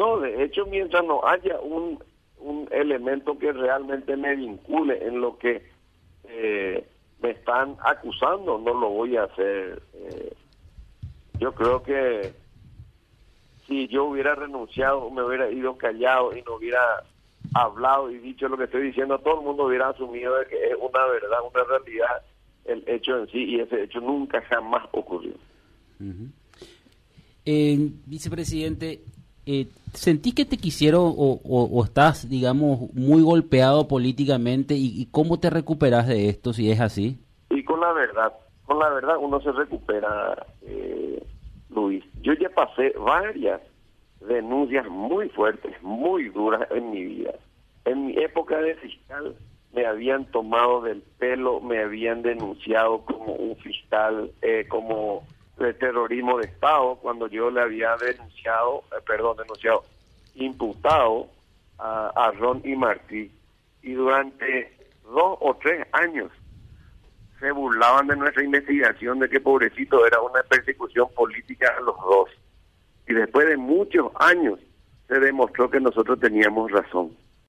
No, de hecho, mientras no haya un, un elemento que realmente me vincule en lo que eh, me están acusando, no lo voy a hacer. Eh, yo creo que si yo hubiera renunciado, me hubiera ido callado y no hubiera hablado y dicho lo que estoy diciendo, todo el mundo hubiera asumido de que es una verdad, una realidad el hecho en sí y ese hecho nunca jamás ocurrió. Eh, vicepresidente, eh, ¿sentís que te quisieron o, estás, digamos, muy golpeado políticamente y, cómo te recuperas de esto si es así? Y con la verdad, con la verdad uno se recupera, eh, Luis. Yo ya pasé varias denuncias muy fuertes, muy duras en mi vida. En mi época de fiscal me habían tomado del pelo, me habían denunciado como un fiscal, eh, como de terrorismo de Estado, cuando yo le había denunciado, eh, perdón, denunciado, imputado a, Ron y Martí, y durante dos o tres años se burlaban de nuestra investigación de que pobrecito era una persecución política a los dos. Y después de muchos años se demostró que nosotros teníamos razón.